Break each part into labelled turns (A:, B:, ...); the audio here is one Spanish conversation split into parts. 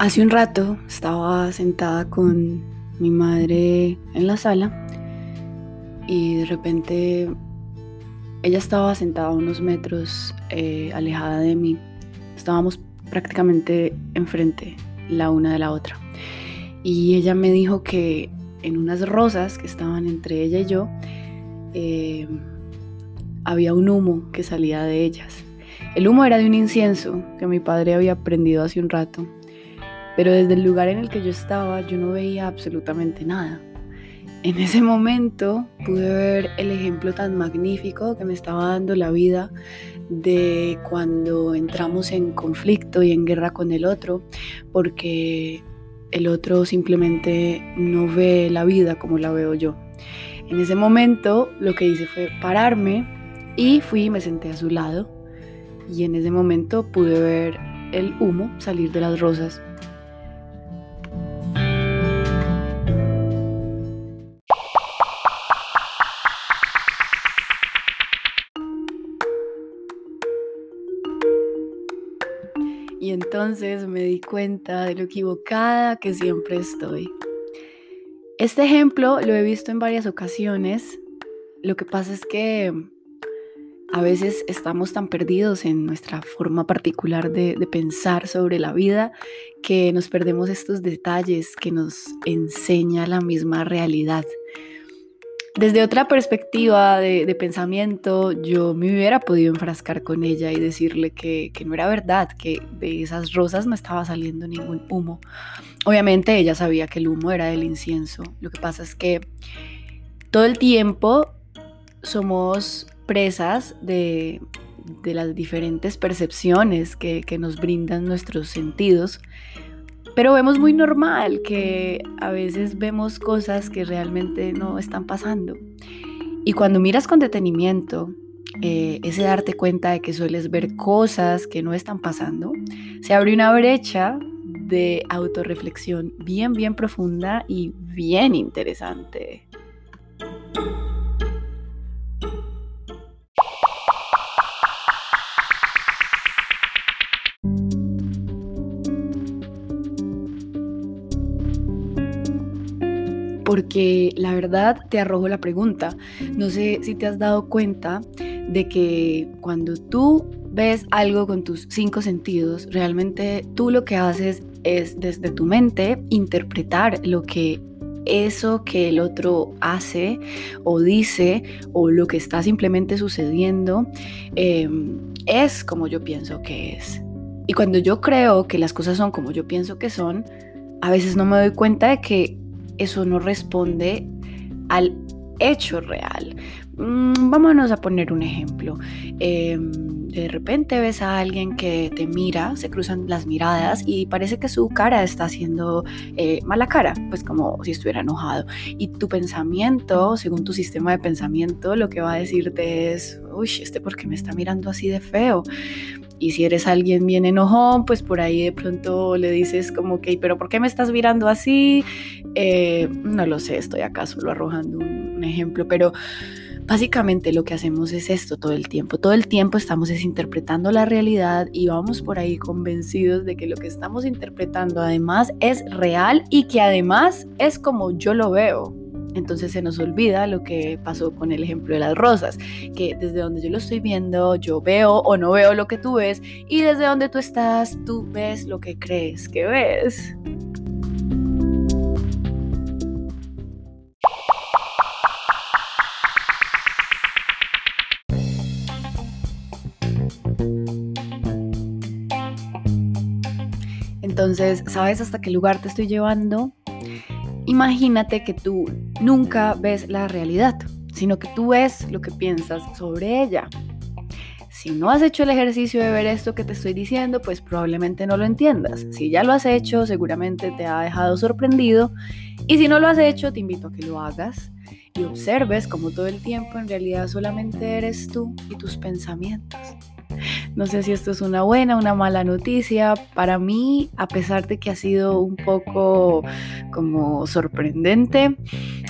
A: Hace un rato estaba sentada con mi madre en la sala y de repente ella estaba sentada unos metros eh, alejada de mí. Estábamos prácticamente enfrente la una de la otra. Y ella me dijo que en unas rosas que estaban entre ella y yo, eh, había un humo que salía de ellas. El humo era de un incienso que mi padre había prendido hace un rato pero desde el lugar en el que yo estaba yo no veía absolutamente nada. En ese momento pude ver el ejemplo tan magnífico que me estaba dando la vida de cuando entramos en conflicto y en guerra con el otro, porque el otro simplemente no ve la vida como la veo yo. En ese momento lo que hice fue pararme y fui y me senté a su lado y en ese momento pude ver el humo salir de las rosas entonces me di cuenta de lo equivocada que siempre estoy. Este ejemplo lo he visto en varias ocasiones. Lo que pasa es que a veces estamos tan perdidos en nuestra forma particular de, de, pensar sobre la vida que nos perdemos estos detalles que nos enseña la misma realidad. Desde otra perspectiva de, pensamiento, yo me hubiera podido enfrascar con ella y decirle que, no era verdad, que de esas rosas no estaba saliendo ningún humo. Obviamente ella sabía que el humo era del incienso. Lo que pasa es que todo el tiempo somos presas de, las diferentes percepciones que nos brindan nuestros sentidos pero vemos muy normal que a veces vemos cosas que realmente no están pasando. Y cuando miras con detenimiento, eh, ese darte cuenta de que sueles ver cosas que no están pasando, se abre una brecha de autorreflexión bien, bien profunda y bien interesante. Porque la verdad te arrojo la pregunta. No sé si te has dado cuenta de que cuando tú ves algo con tus cinco sentidos, realmente tú lo que haces es desde tu mente interpretar lo que eso que el otro hace o dice o lo que está simplemente sucediendo em, es como yo pienso que es. Y cuando yo creo que las cosas son como yo pienso que son, a veces no me doy cuenta de que eso no responde al hecho real. Mm, vámonos a poner un ejemplo. De repente ves a alguien que te mira, se cruzan las miradas y parece que su cara está haciendo eh, mala cara, pues como si estuviera enojado. Y tu pensamiento, según tu sistema de pensamiento, lo que va a decirte es, uy, este por qué me está mirando así de feo. Y si eres alguien bien enojón, pues por ahí de pronto le dices como que, pero ¿por qué me estás mirando así? Eh, no lo sé, estoy acá solo arrojando un, ejemplo, pero básicamente lo que hacemos es esto todo el tiempo. Todo el tiempo estamos interpretando la realidad y vamos por ahí convencidos de que lo que estamos interpretando además es real y que además es como yo lo veo. Entonces se nos olvida lo que pasó con el ejemplo de las rosas, que desde donde yo lo estoy viendo, yo veo o no veo lo que tú ves, y desde donde tú estás, tú ves lo que crees que ves. Entonces, ¿sabes hasta qué lugar te estoy llevando? Imagínate que tú nunca ves la realidad, sino que tú ves lo que piensas sobre ella. Si no has hecho el ejercicio de ver esto que te estoy diciendo, pues probablemente no lo entiendas. Si ya lo has hecho, seguramente te ha dejado sorprendido. Y si no lo has hecho, te invito a que lo hagas y observes cómo todo el tiempo en realidad solamente eres tú y tus pensamientos. No sé si esto es una buena o una mala noticia. Para mí, a pesar de que ha sido un poco como sorprendente,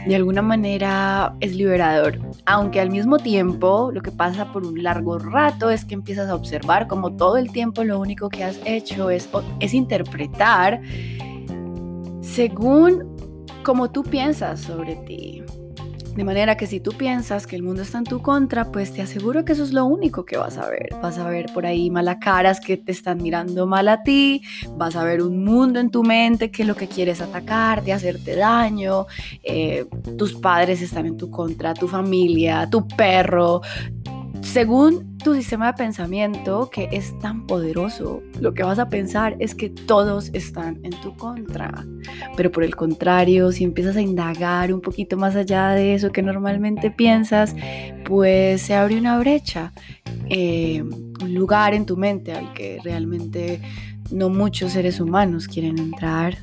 A: de alguna manera es liberador. Aunque al mismo tiempo lo que pasa por un largo rato es que empiezas a observar como todo el tiempo lo único que has hecho es, es interpretar según como tú piensas sobre ti. De manera que si tú piensas que el mundo está en tu contra, pues te aseguro que eso es lo único que vas a ver. Vas a ver por ahí caras que te están mirando mal a ti, vas a ver un mundo en tu mente que lo que quieres atacarte, hacerte daño, eh, tus padres están en tu contra, tu familia, tu perro, según tu sistema de pensamiento, que es tan poderoso, lo que vas a pensar es que todos están en tu contra. Pero por el contrario, si empiezas a indagar un poquito más allá de eso que normalmente piensas, pues se abre una brecha, eh, un lugar en tu mente al que realmente no muchos seres humanos quieren entrar.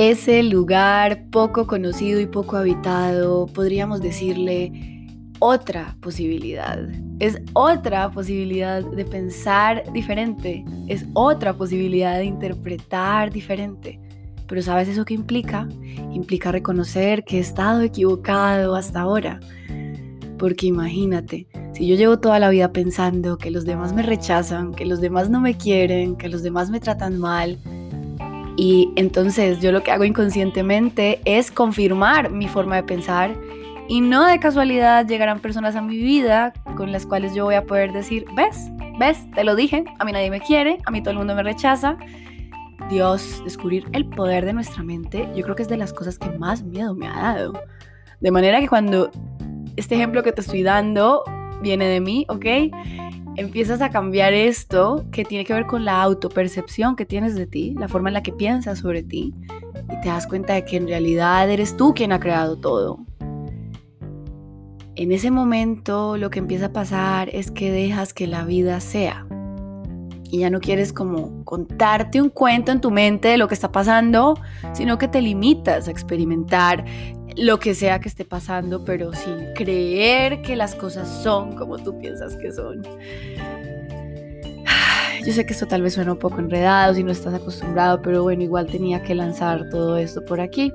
A: Ese lugar poco conocido y poco habitado, podríamos decirle otra posibilidad. Es otra posibilidad de pensar diferente, es otra posibilidad de interpretar diferente. Pero ¿sabes eso qué implica? Implica reconocer que he estado equivocado hasta ahora. Porque imagínate, si yo llevo toda la vida pensando que los demás me rechazan, que los demás no me quieren, que los demás me tratan mal, y entonces yo lo que hago inconscientemente es confirmar mi forma de pensar y no de casualidad llegarán personas a mi vida con las cuales yo voy a poder decir, ves, ves, te lo dije, a mí nadie me quiere, a mí todo el mundo me rechaza. Dios, descubrir el poder de nuestra mente, yo creo que es de las cosas que más miedo me ha dado. De manera que cuando este ejemplo que te estoy dando viene de mí, ¿ok? Empiezas a cambiar esto que tiene que ver con la autopercepción que tienes de ti, la forma en la que piensas sobre ti, y te das cuenta de que en realidad eres tú quien ha creado todo. En ese momento lo que empieza a pasar es que dejas que la vida sea. Y ya no quieres como contarte un cuento en tu mente de lo que está pasando, sino que te limitas a experimentar lo que sea que esté pasando, pero sin creer que las cosas son como tú piensas que son. Yo sé que esto tal vez suena un poco enredado si no estás acostumbrado, pero bueno, igual tenía que lanzar todo esto por aquí.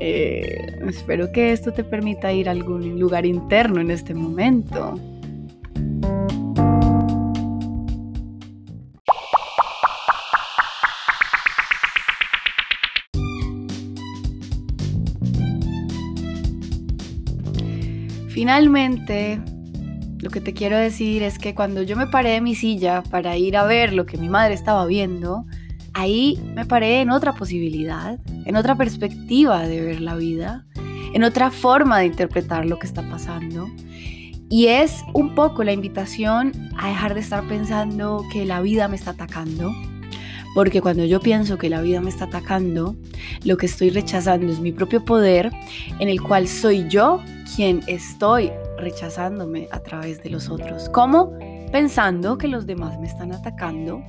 A: Eh, espero que esto te permita ir a algún lugar interno en este momento. Finalmente, lo que te quiero decir es que cuando yo me paré de mi silla para ir a ver lo que mi madre estaba viendo, ahí me paré en otra posibilidad, en otra perspectiva de ver la vida, en otra forma de interpretar lo que está pasando. Y es un poco la invitación a dejar de estar pensando que la vida me está atacando. Porque cuando yo pienso que la vida me está atacando, lo que estoy rechazando es mi propio poder, en el cual soy yo quien estoy rechazándome a través de los otros. ¿Cómo? Pensando que los demás me están atacando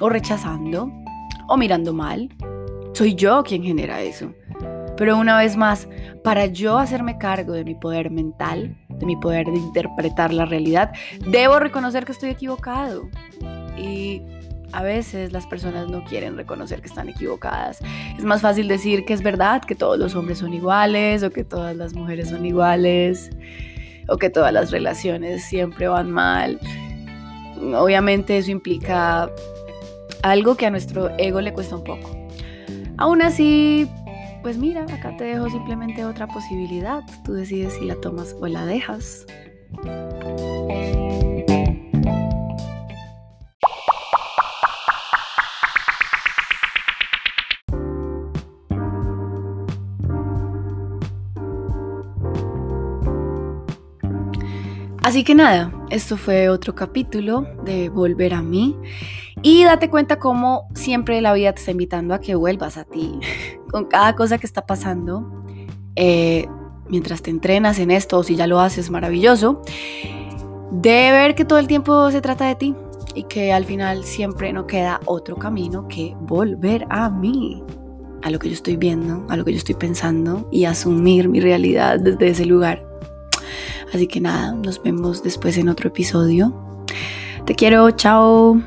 A: o rechazando o mirando mal. Soy yo quien genera eso. Pero una vez más, para yo hacerme cargo de mi poder mental, de mi poder de interpretar la realidad, debo reconocer que estoy equivocado. Y a veces las personas no quieren reconocer que están equivocadas. Es más fácil decir que es verdad, que todos los hombres son iguales o que todas las mujeres son iguales o que todas las relaciones siempre van mal. Obviamente eso implica algo que a nuestro ego le cuesta un poco. Aún así, pues mira, acá te dejo simplemente otra posibilidad. Tú decides si la tomas o la dejas. Así que nada, esto fue otro capítulo de Volver a mí y date cuenta cómo siempre la vida te está invitando a que vuelvas a ti con cada cosa que está pasando. Eh, mientras te entrenas en esto o si ya lo haces, maravilloso, de ver que todo el tiempo se trata de ti y que al final siempre no queda otro camino que volver a mí, a lo que yo estoy viendo, a lo que yo estoy pensando y asumir mi realidad desde ese lugar. Así que nada, nos vemos después en otro episodio. Te quiero, chao.